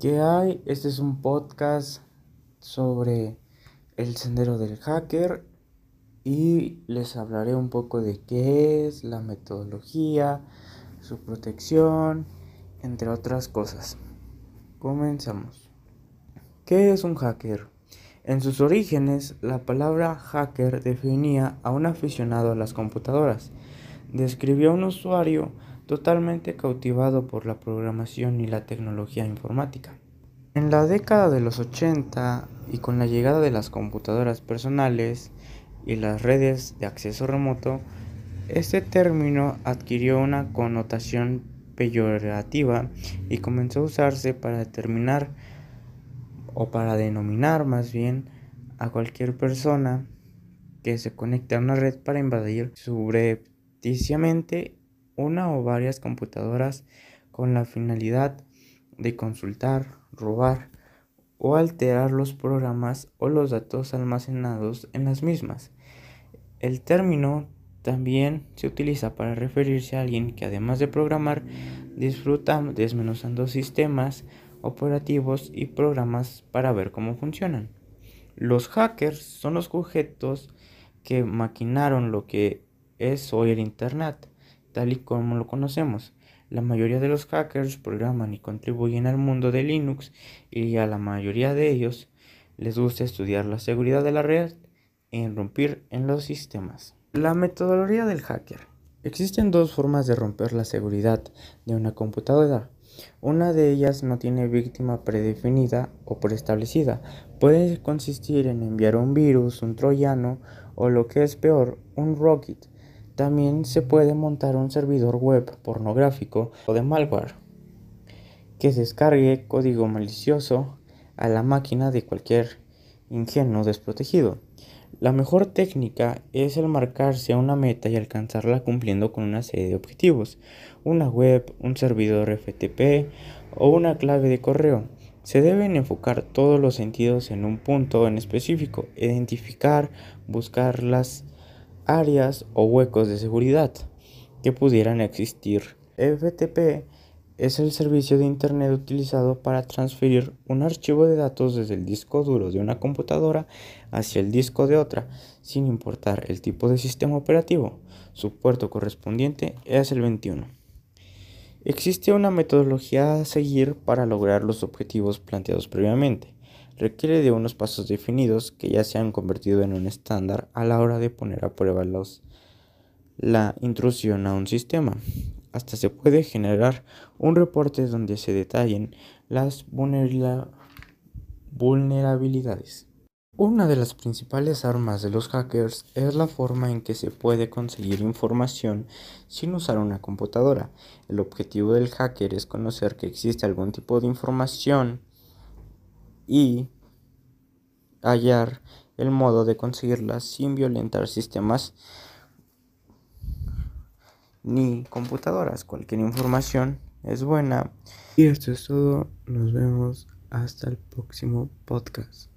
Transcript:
¿Qué hay? Este es un podcast sobre el sendero del hacker y les hablaré un poco de qué es la metodología, su protección, entre otras cosas. Comenzamos. ¿Qué es un hacker? En sus orígenes, la palabra hacker definía a un aficionado a las computadoras. Describió a un usuario totalmente cautivado por la programación y la tecnología informática. En la década de los 80 y con la llegada de las computadoras personales y las redes de acceso remoto, este término adquirió una connotación peyorativa y comenzó a usarse para determinar o para denominar más bien a cualquier persona que se conecte a una red para invadir subrepticiamente una o varias computadoras con la finalidad de consultar, robar o alterar los programas o los datos almacenados en las mismas. El término también se utiliza para referirse a alguien que además de programar disfruta desmenuzando sistemas operativos y programas para ver cómo funcionan. Los hackers son los sujetos que maquinaron lo que es hoy el Internet, tal y como lo conocemos. La mayoría de los hackers programan y contribuyen al mundo de Linux y a la mayoría de ellos les gusta estudiar la seguridad de la red e irrumpir en los sistemas. La metodología del hacker. Existen dos formas de romper la seguridad de una computadora. Una de ellas no tiene víctima predefinida o preestablecida. Puede consistir en enviar un virus, un troyano o lo que es peor, un rocket. También se puede montar un servidor web pornográfico o de malware que descargue código malicioso a la máquina de cualquier ingenuo desprotegido. La mejor técnica es el marcarse una meta y alcanzarla cumpliendo con una serie de objetivos, una web, un servidor FTP o una clave de correo. Se deben enfocar todos los sentidos en un punto en específico, identificar, buscar las áreas o huecos de seguridad que pudieran existir. FTP es el servicio de Internet utilizado para transferir un archivo de datos desde el disco duro de una computadora hacia el disco de otra, sin importar el tipo de sistema operativo. Su puerto correspondiente es el 21. Existe una metodología a seguir para lograr los objetivos planteados previamente. Requiere de unos pasos definidos que ya se han convertido en un estándar a la hora de poner a prueba la intrusión a un sistema. Hasta se puede generar un reporte donde se detallen las vulnerabilidades. Una de las principales armas de los hackers es la forma en que se puede conseguir información sin usar una computadora. El objetivo del hacker es conocer que existe algún tipo de información y hallar el modo de conseguirla sin violentar sistemas ni computadoras. Cualquier información es buena. Y esto es todo. Nos vemos hasta el próximo podcast.